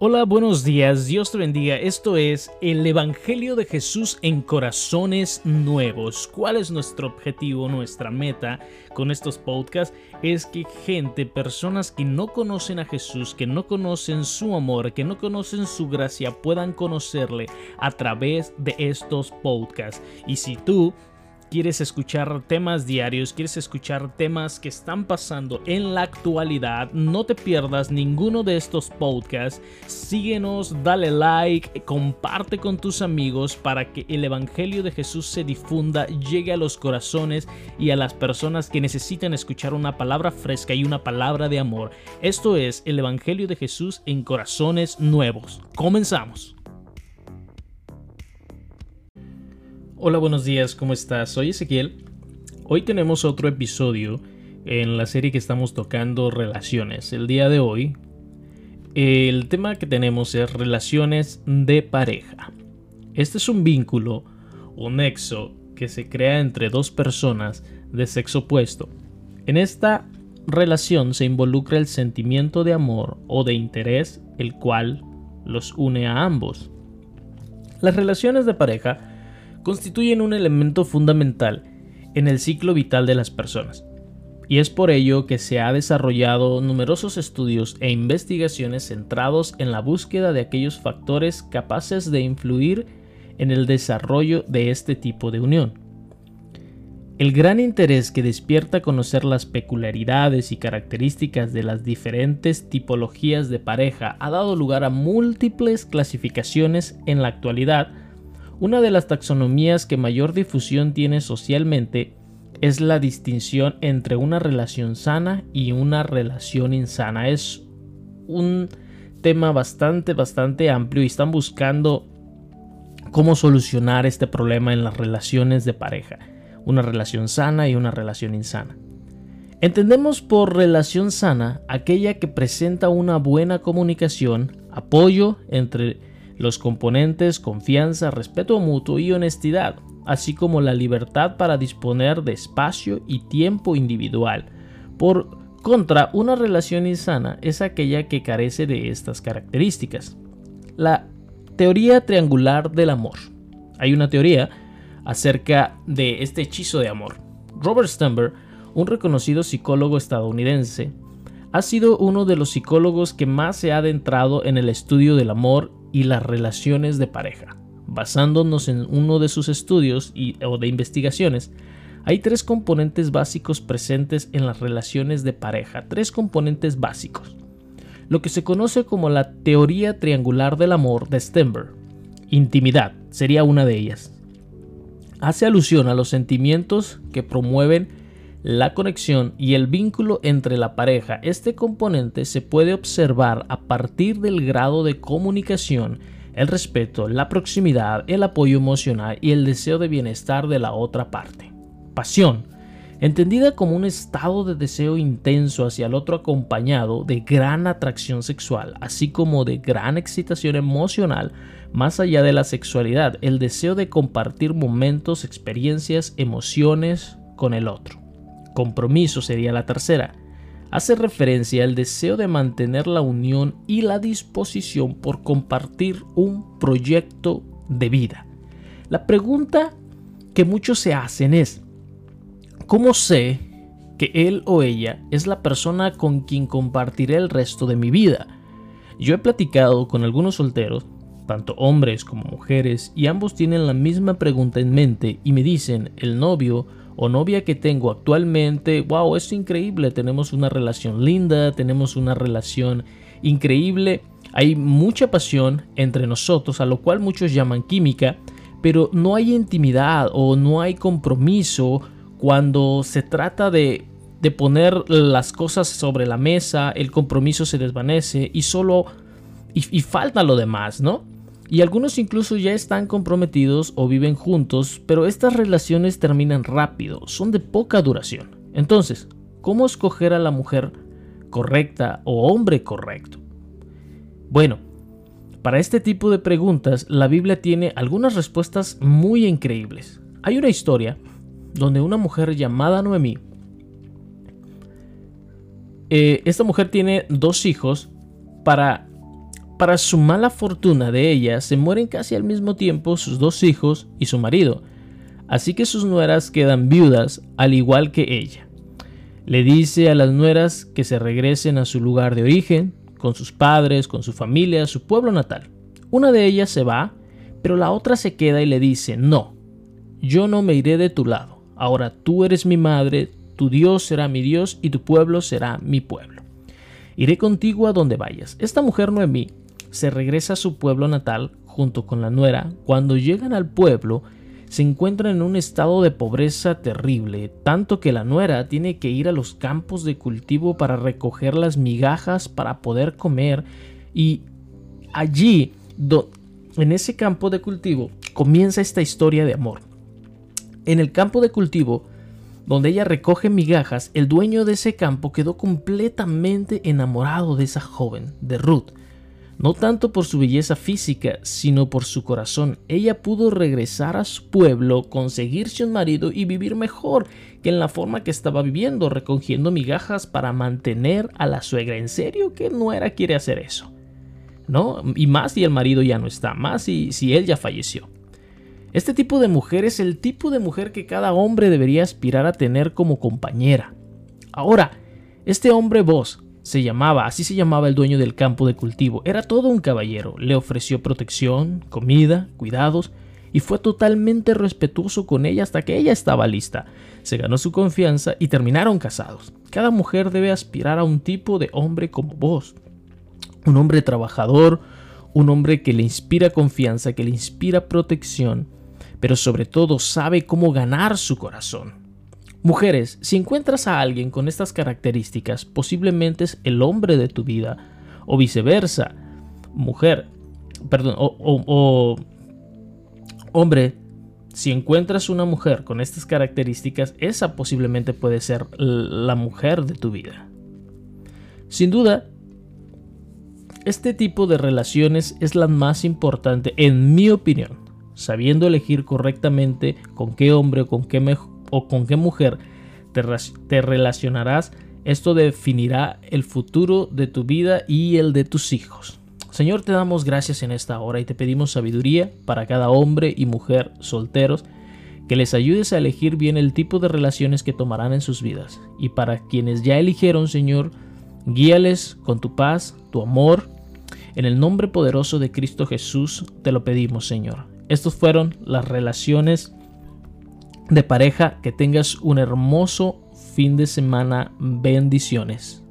Hola, buenos días, Dios te bendiga. Esto es el Evangelio de Jesús en corazones nuevos. ¿Cuál es nuestro objetivo, nuestra meta con estos podcasts? Es que gente, personas que no conocen a Jesús, que no conocen su amor, que no conocen su gracia, puedan conocerle a través de estos podcasts. Y si tú quieres escuchar temas diarios, quieres escuchar temas que están pasando en la actualidad, no te pierdas ninguno de estos podcasts. Síguenos, dale like, comparte con tus amigos para que el Evangelio de Jesús se difunda, llegue a los corazones y a las personas que necesitan escuchar una palabra fresca y una palabra de amor. Esto es el Evangelio de Jesús en corazones nuevos. Comenzamos. Hola, buenos días, ¿cómo estás? Soy Ezequiel. Hoy tenemos otro episodio en la serie que estamos tocando relaciones. El día de hoy, el tema que tenemos es relaciones de pareja. Este es un vínculo un nexo que se crea entre dos personas de sexo opuesto. En esta relación se involucra el sentimiento de amor o de interés, el cual los une a ambos. Las relaciones de pareja constituyen un elemento fundamental en el ciclo vital de las personas. Y es por ello que se ha desarrollado numerosos estudios e investigaciones centrados en la búsqueda de aquellos factores capaces de influir en el desarrollo de este tipo de unión. El gran interés que despierta conocer las peculiaridades y características de las diferentes tipologías de pareja ha dado lugar a múltiples clasificaciones en la actualidad una de las taxonomías que mayor difusión tiene socialmente es la distinción entre una relación sana y una relación insana. Es un tema bastante, bastante amplio y están buscando cómo solucionar este problema en las relaciones de pareja. Una relación sana y una relación insana. Entendemos por relación sana aquella que presenta una buena comunicación, apoyo entre los componentes confianza, respeto mutuo y honestidad, así como la libertad para disponer de espacio y tiempo individual. Por contra, una relación insana es aquella que carece de estas características. La teoría triangular del amor. Hay una teoría acerca de este hechizo de amor. Robert Stumber, un reconocido psicólogo estadounidense, ha sido uno de los psicólogos que más se ha adentrado en el estudio del amor y las relaciones de pareja. Basándonos en uno de sus estudios y, o de investigaciones, hay tres componentes básicos presentes en las relaciones de pareja, tres componentes básicos. Lo que se conoce como la teoría triangular del amor de Stenberg. Intimidad sería una de ellas. Hace alusión a los sentimientos que promueven la conexión y el vínculo entre la pareja. Este componente se puede observar a partir del grado de comunicación, el respeto, la proximidad, el apoyo emocional y el deseo de bienestar de la otra parte. Pasión, entendida como un estado de deseo intenso hacia el otro acompañado de gran atracción sexual, así como de gran excitación emocional, más allá de la sexualidad, el deseo de compartir momentos, experiencias, emociones con el otro. Compromiso sería la tercera. Hace referencia al deseo de mantener la unión y la disposición por compartir un proyecto de vida. La pregunta que muchos se hacen es, ¿cómo sé que él o ella es la persona con quien compartiré el resto de mi vida? Yo he platicado con algunos solteros, tanto hombres como mujeres, y ambos tienen la misma pregunta en mente y me dicen, el novio o novia que tengo actualmente, wow, es increíble, tenemos una relación linda, tenemos una relación increíble, hay mucha pasión entre nosotros, a lo cual muchos llaman química, pero no hay intimidad o no hay compromiso cuando se trata de, de poner las cosas sobre la mesa, el compromiso se desvanece y solo... y, y falta lo demás, ¿no? Y algunos incluso ya están comprometidos o viven juntos, pero estas relaciones terminan rápido, son de poca duración. Entonces, ¿cómo escoger a la mujer correcta o hombre correcto? Bueno, para este tipo de preguntas, la Biblia tiene algunas respuestas muy increíbles. Hay una historia donde una mujer llamada Noemí, eh, esta mujer tiene dos hijos para para su mala fortuna de ella, se mueren casi al mismo tiempo sus dos hijos y su marido, así que sus nueras quedan viudas al igual que ella. Le dice a las nueras que se regresen a su lugar de origen, con sus padres, con su familia, su pueblo natal. Una de ellas se va, pero la otra se queda y le dice, no, yo no me iré de tu lado, ahora tú eres mi madre, tu Dios será mi Dios y tu pueblo será mi pueblo. Iré contigo a donde vayas. Esta mujer Noemí se regresa a su pueblo natal junto con la nuera. Cuando llegan al pueblo, se encuentran en un estado de pobreza terrible, tanto que la nuera tiene que ir a los campos de cultivo para recoger las migajas para poder comer y allí, en ese campo de cultivo, comienza esta historia de amor. En el campo de cultivo, donde ella recoge migajas, el dueño de ese campo quedó completamente enamorado de esa joven, de Ruth no tanto por su belleza física, sino por su corazón. Ella pudo regresar a su pueblo, conseguirse un marido y vivir mejor que en la forma que estaba viviendo, recogiendo migajas para mantener a la suegra. ¿En serio que Nuera quiere hacer eso? ¿No? Y más si el marido ya no está, más si, si él ya falleció. Este tipo de mujer es el tipo de mujer que cada hombre debería aspirar a tener como compañera. Ahora, este hombre vos se llamaba, así se llamaba el dueño del campo de cultivo. Era todo un caballero. Le ofreció protección, comida, cuidados y fue totalmente respetuoso con ella hasta que ella estaba lista. Se ganó su confianza y terminaron casados. Cada mujer debe aspirar a un tipo de hombre como vos. Un hombre trabajador, un hombre que le inspira confianza, que le inspira protección, pero sobre todo sabe cómo ganar su corazón. Mujeres, si encuentras a alguien con estas características, posiblemente es el hombre de tu vida, o viceversa. Mujer, perdón, o, hombre, si encuentras una mujer con estas características, esa posiblemente puede ser la mujer de tu vida. Sin duda, este tipo de relaciones es la más importante, en mi opinión, sabiendo elegir correctamente con qué hombre o con qué, o con qué mujer te, relacionarás, esto definirá el futuro de tu vida y el de tus hijos. Señor, te damos gracias en esta hora y te pedimos sabiduría para cada hombre y mujer solteros, que les ayudes a elegir bien el tipo de relaciones que tomarán en sus vidas. Y para quienes ya eligieron, Señor, guíales con tu paz, tu amor. En el nombre poderoso de Cristo Jesús te lo pedimos, Señor. Estos fueron las relaciones de pareja, que tengas un hermoso fin de semana. Bendiciones.